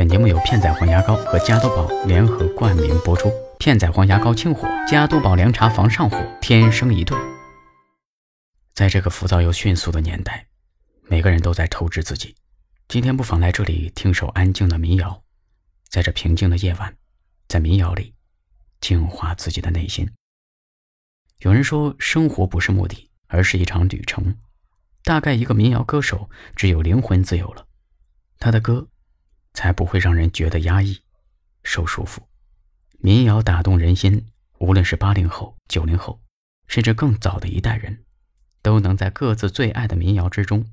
本节目由片仔癀牙膏和加多宝联合冠名播出。片仔癀牙膏清火，加多宝凉茶防上火，天生一对。在这个浮躁又迅速的年代，每个人都在透支自己。今天不妨来这里听首安静的民谣，在这平静的夜晚，在民谣里净化自己的内心。有人说，生活不是目的，而是一场旅程。大概一个民谣歌手，只有灵魂自由了，他的歌。才不会让人觉得压抑、受束缚。民谣打动人心，无论是八零后、九零后，甚至更早的一代人，都能在各自最爱的民谣之中，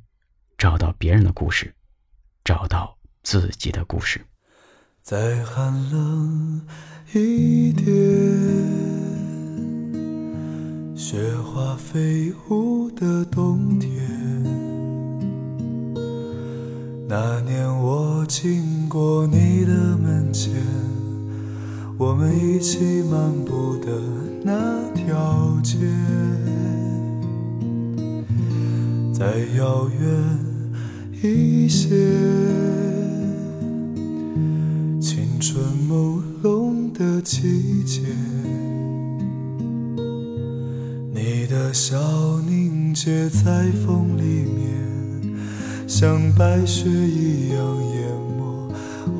找到别人的故事，找到自己的故事。再寒冷一点，雪花飞舞的冬天。那年我经过你的门前，我们一起漫步的那条街，再遥远一些，青春朦胧的季节，你的笑凝结在风里面。像白雪一样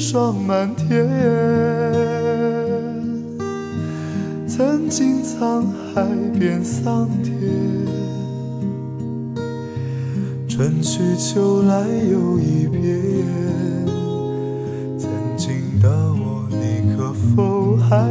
霜满天，曾经沧海变桑田，春去秋来又一遍。曾经的我，你可否还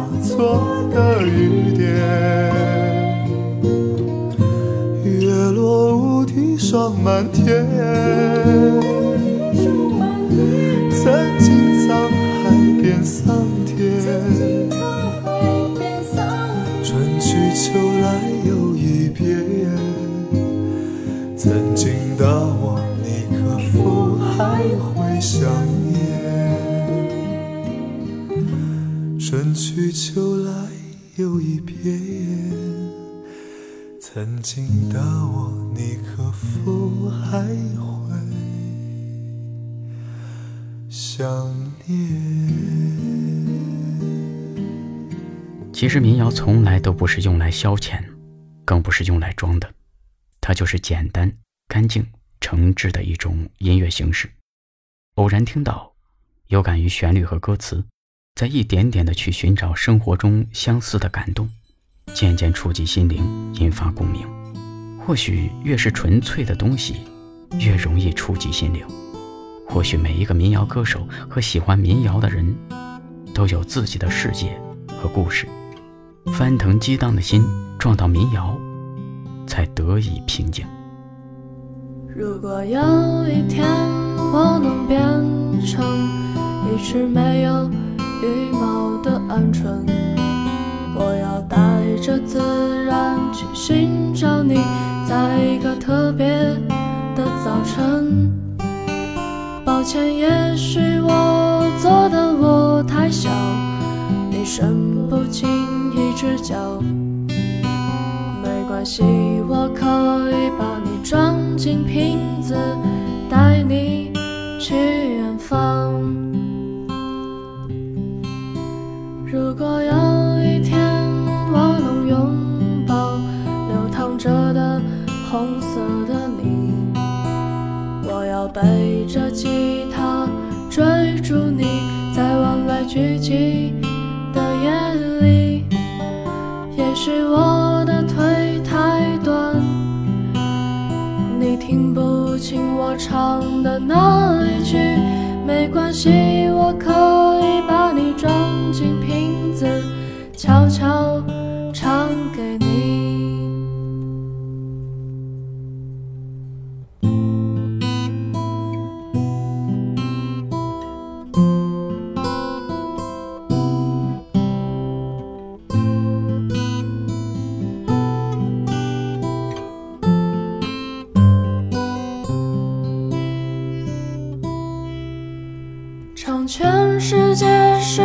错的雨点，月落乌啼霜满天。曾经沧海变桑秋来又一遍，曾经的我，你可否还会想念？其实民谣从来都不是用来消遣，更不是用来装的，它就是简单、干净、诚挚的一种音乐形式。偶然听到，有感于旋律和歌词。在一点点的去寻找生活中相似的感动，渐渐触及心灵，引发共鸣。或许越是纯粹的东西，越容易触及心灵。或许每一个民谣歌手和喜欢民谣的人，都有自己的世界和故事。翻腾激荡的心撞到民谣，才得以平静。如果有一天我能变成一只没有羽毛的鹌鹑，我要带着自然去寻找你，在一个特别的早晨。抱歉，也许我做的我太小，你伸不进一只脚。没关系，我可以把你装进瓶子，带你去远方。如果有一天我能拥抱流淌着的红色的你，我要背着吉他追逐你，在万籁俱寂的夜里。也许我的腿太短，你听不清我唱的那一句。没关系，全世界失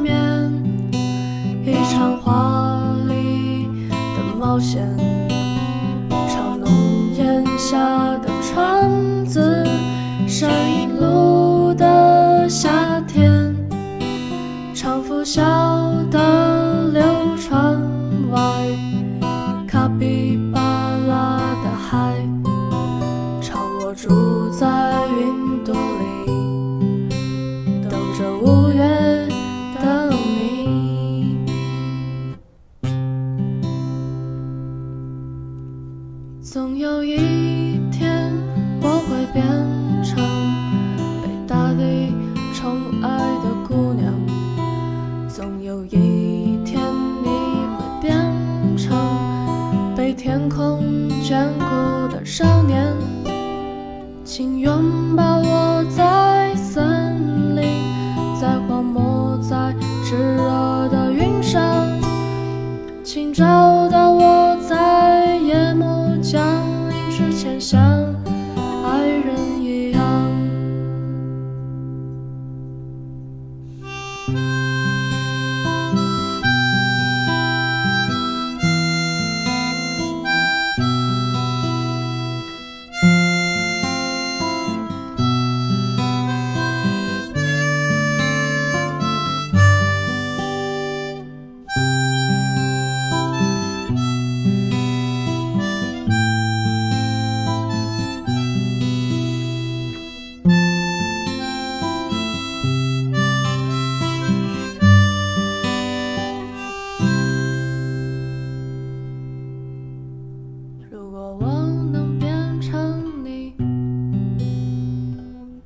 眠，一场华丽的冒险。一场浓烟下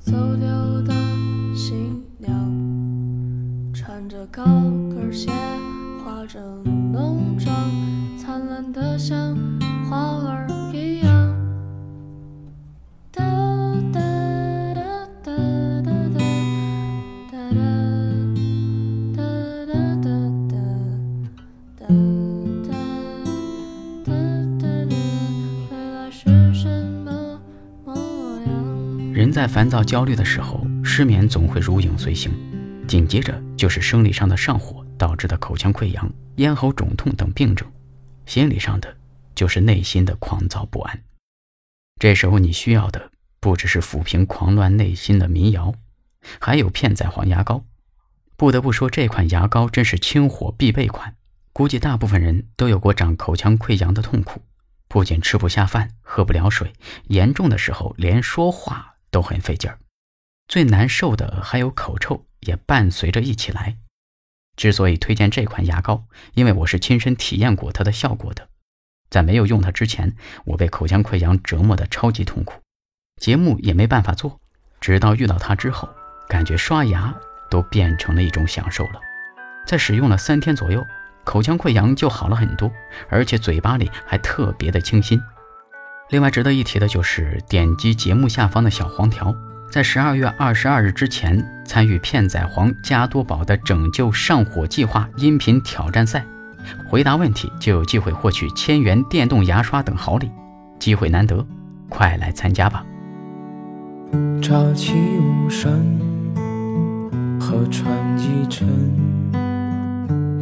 走丢的新娘，穿着高跟鞋，化着浓妆，灿烂的像在烦躁、焦虑的时候，失眠总会如影随形，紧接着就是生理上的上火导致的口腔溃疡、咽喉肿痛等病症，心理上的就是内心的狂躁不安。这时候你需要的不只是抚平狂乱内心的民谣，还有片仔癀牙膏。不得不说，这款牙膏真是清火必备款。估计大部分人都有过长口腔溃疡的痛苦，不仅吃不下饭、喝不了水，严重的时候连说话都很费劲儿。最难受的还有口臭，也伴随着一起来。之所以推荐这款牙膏，因为我是亲身体验过它的效果的。在没有用它之前，我被口腔溃疡折磨得超级痛苦，节目也没办法做。直到遇到它之后，感觉刷牙都变成了一种享受了。在使用了三天左右，口腔溃疡就好了很多，而且嘴巴里还特别的清新。另外值得一提的就是点击节目下方的小黄条，在十二月二十二日之前参与片仔癀加多宝的拯救上火计划音频挑战赛，回答问题就有机会获取千元电动牙刷等好礼，机会难得，快来参加吧！乍起无声，河船击沉，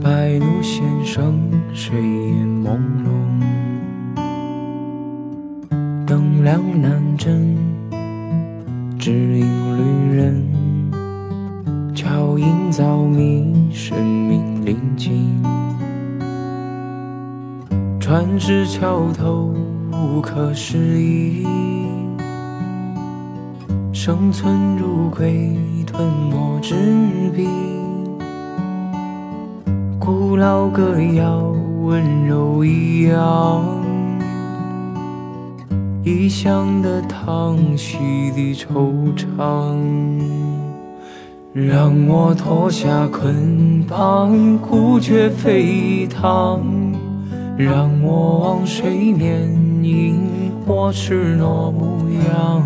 白鹭先生，水烟朦胧。灯亮难枕，只引旅人。桥影早迷，生命临近。船至桥头，无可思议。生存如鬼，吞没纸笔。古老歌谣，温柔一样。异乡的叹息的惆怅，让我脱下捆绑，孤绝沸腾；让我往水面迎我赤裸模样，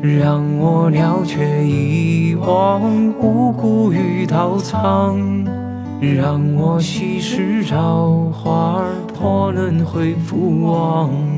让我了却以往无辜与刀藏，让我稀释朝花破轮回复往。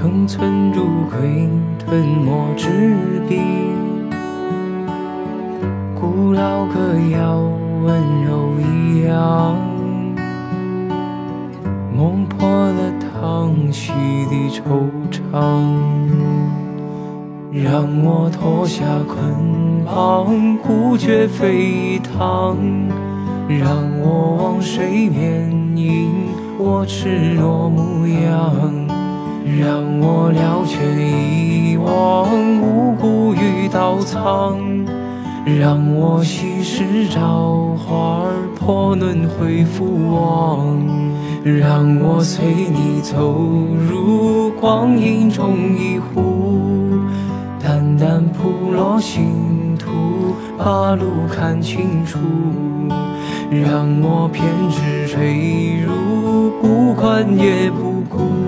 生存如鬼，吞没纸笔。古老歌谣，温柔一样，梦破了叹息的惆怅。让我脱下捆绑，孤绝沸腾；让我往水面迎我赤裸模样。让我了却一往无辜与刀藏，让我稀释朝花破轮回复往，让我随你走入光阴中一壶，淡淡铺落星途，把路看清楚，让我偏执坠入，不管也不顾。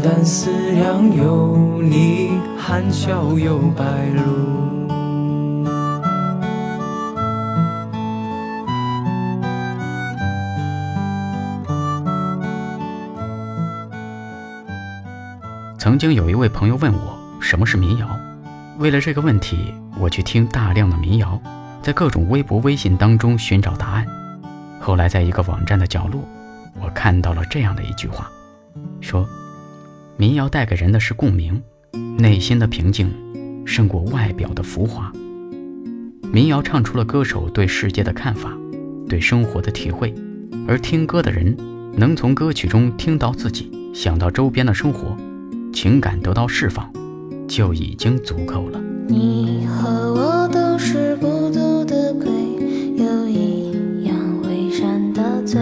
淡思量，有你，含笑有白鹭。曾经有一位朋友问我什么是民谣，为了这个问题，我去听大量的民谣，在各种微博、微信当中寻找答案。后来，在一个网站的角落，我看到了这样的一句话，说。民谣带给人的是共鸣，内心的平静胜过外表的浮华。民谣唱出了歌手对世界的看法，对生活的体会，而听歌的人能从歌曲中听到自己，想到周边的生活，情感得到释放，就已经足够了。你和我都是孤独的鬼，有一样会闪的嘴。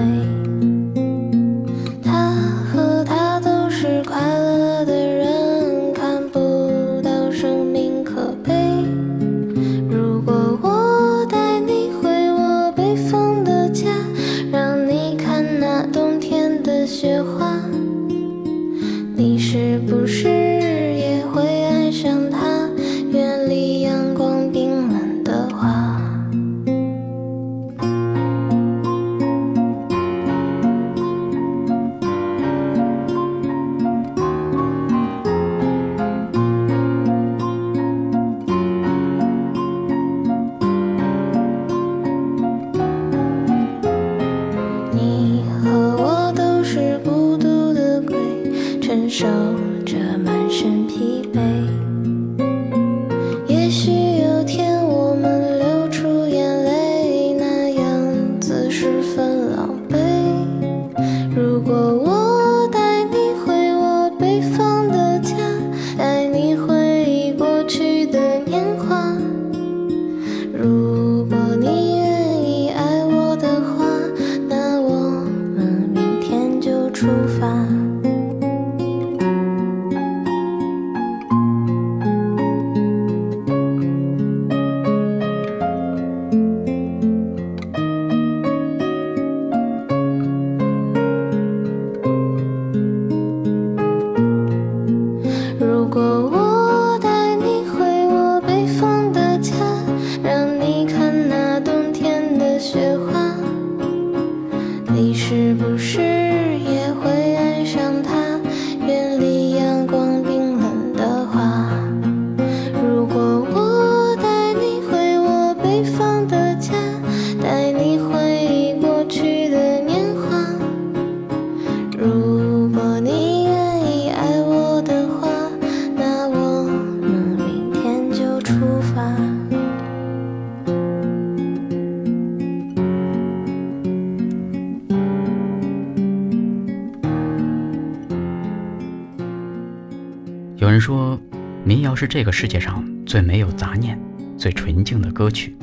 是这个世界上最没有杂念、最纯净的歌曲，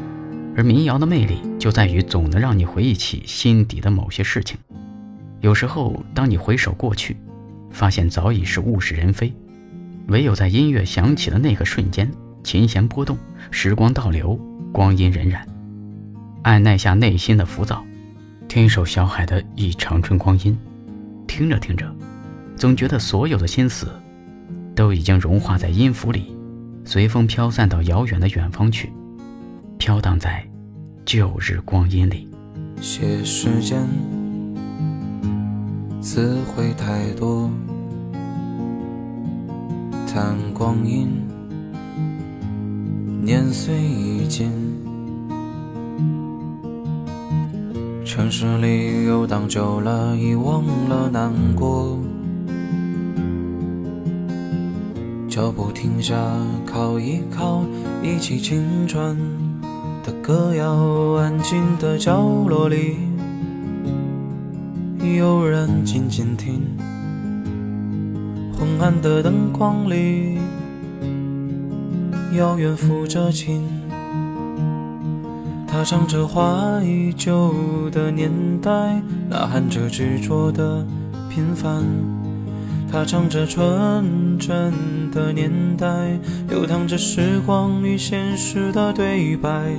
而民谣的魅力就在于总能让你回忆起心底的某些事情。有时候，当你回首过去，发现早已是物是人非，唯有在音乐响起的那个瞬间，琴弦波动，时光倒流，光阴荏苒，按耐下内心的浮躁，听一首小海的《一长春光阴》，听着听着，总觉得所有的心思。都已经融化在音符里，随风飘散到遥远的远方去，飘荡在旧日光阴里。写时间，词汇太多；谈光阴，年岁已尽。城市里游荡久了，遗忘了难过。脚步停下，靠一靠，忆起青春的歌谣。安静的角落里，有人静静听。昏暗的灯光里，遥远抚着琴。他唱着怀旧的年代，呐喊着执着的平凡。他唱着纯真的年代，流淌着时光与现实的对白。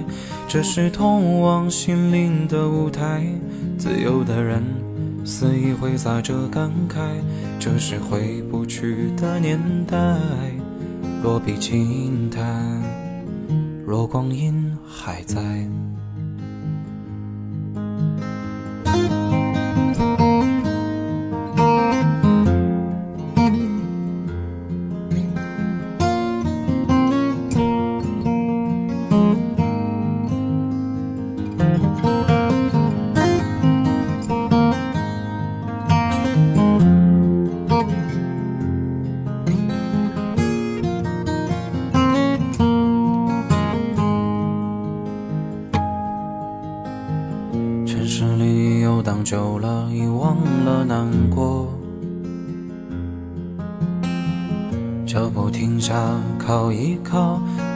这是通往心灵的舞台，自由的人肆意挥洒着感慨。这是回不去的年代，落笔轻叹，若光阴还在。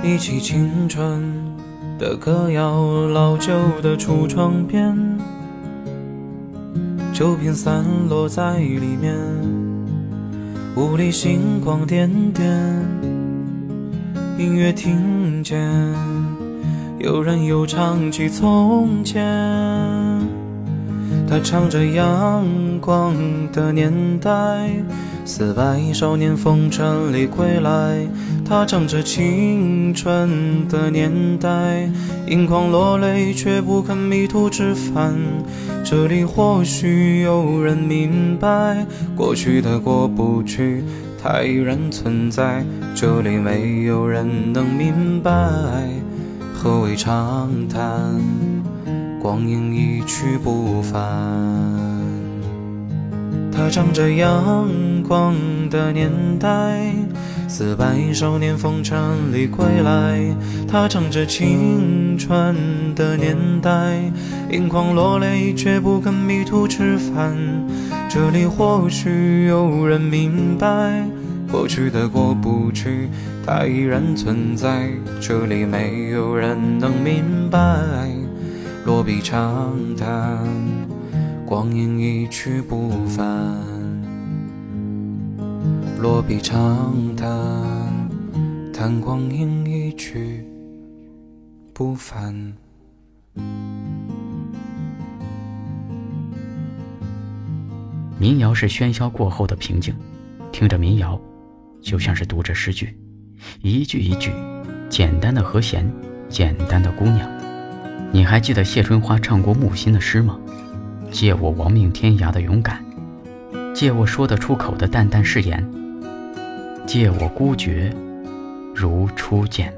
一，起青春的歌谣，老旧的橱窗边，酒瓶散落在里面，屋里星光点点，隐约听见。有人又唱起从前，他唱着阳光的年代，四百少年风尘里归来，他唱着青春的年代，眼眶落泪却不肯迷途知返。这里或许有人明白，过去的过不去，它依然存在。这里没有人能明白，何为长叹，光阴一去不返。他唱着阳光的年代，四百少年风尘里归来。他唱着青春的年代，盈眶落泪却不肯迷途知返。这里或许有人明白，过去的过不去，它依然存在。这里没有人能明白，落笔长叹。光阴一去不返，落笔长叹，叹光阴一去不返。民谣是喧嚣过后的平静，听着民谣，就像是读着诗句，一句一句，简单的和弦，简单的姑娘。你还记得谢春花唱过木心的诗吗？借我亡命天涯的勇敢，借我说得出口的淡淡誓言，借我孤绝如初见。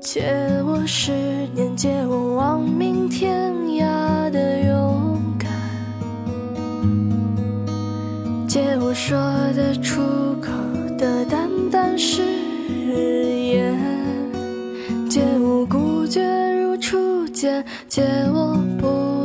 借我十年，借我亡命天涯的勇敢，借我说得出口的淡淡誓言，借我孤绝如初见，借我不。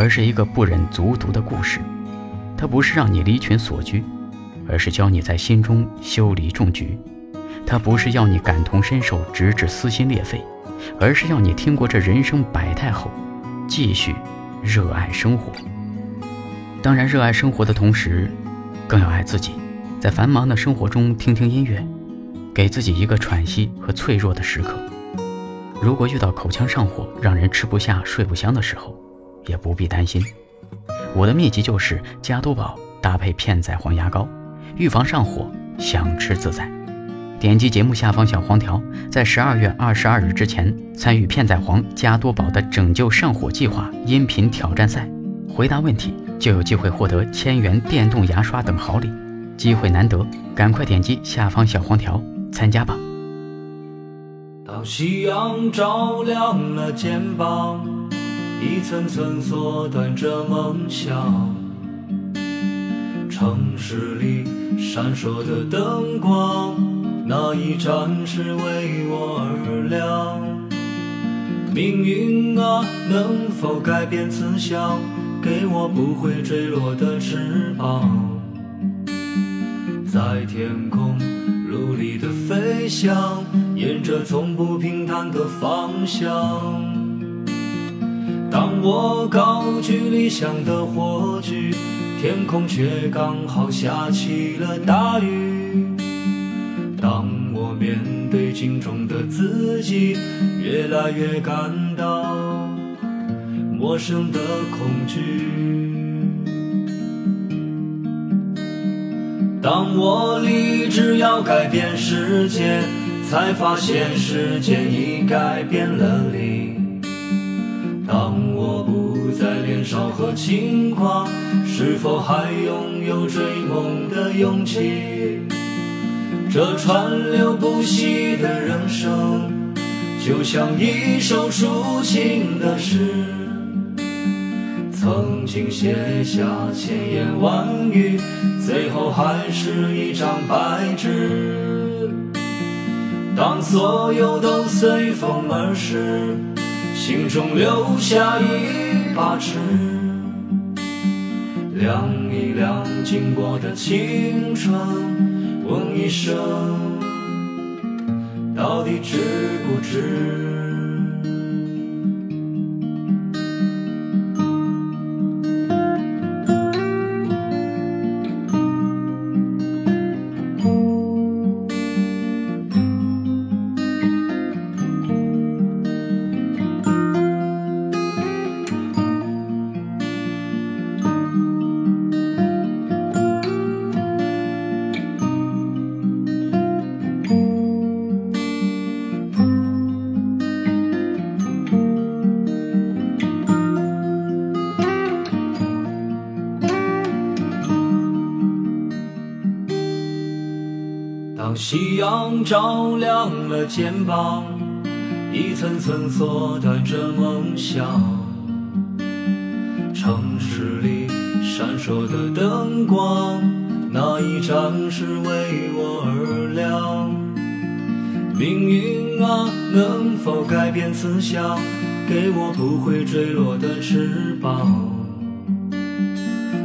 而是一个不忍卒读的故事。它不是让你离群索居，而是教你在心中修篱种菊；它不是要你感同身受，直至撕心裂肺，而是要你听过这人生百态后，继续热爱生活。当然，热爱生活的同时，更要爱自己。在繁忙的生活中，听听音乐，给自己一个喘息和脆弱的时刻。如果遇到口腔上火，让人吃不下、睡不香的时候，也不必担心。我的秘籍就是加多宝搭配片仔癀牙膏，预防上火，想吃自在。点击节目下方小黄条，在十二月二十二日之前参与片仔癀加多宝的拯救上火计划音频挑战赛，回答问题就有机会获得千元电动牙刷等好礼。机会难得，赶快点击下方小黄条参加吧。当夕阳照亮了肩膀，一层层缩短着梦想。城市里闪烁的灯光，那一盏是为我而亮。命运啊，能否改变此向，给我不会坠落的翅膀？在天空努力的飞翔，沿着从不平坦的方向。我高举理想的火炬，天空却刚好下起了大雨。当我面对镜中的自己，越来越感到陌生的恐惧。当我立志要改变世界，才发现时间已改变了你。少和轻狂，是否还拥有追梦的勇气？这川流不息的人生，就像一首抒情的诗。曾经写下千言万语，最后还是一张白纸。当所有都随风而逝，心中留下一把尺，量一量经过的青春，问一声，到底值不值？肩膀，一层层缩短着梦想。城市里闪烁的灯光，那一盏是为我而亮。命运啊，能否改变思想，给我不会坠落的翅膀，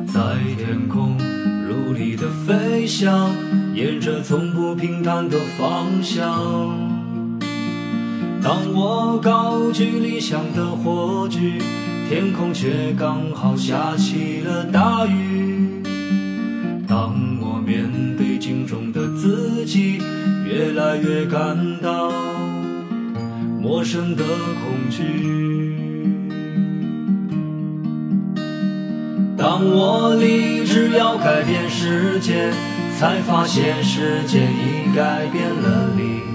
在天空努力的飞翔。沿着从不平坦的方向，当我高举理想的火炬，天空却刚好下起了大雨。当我面对镜中的自己，越来越感到陌生的恐惧。当我立志要改变世界。才发现世界已改变了你。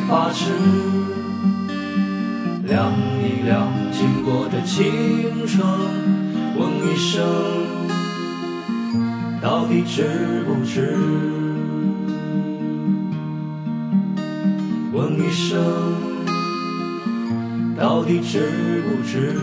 发誓，量一量经过的青春，问一声，到底值不值？问一声，到底值不值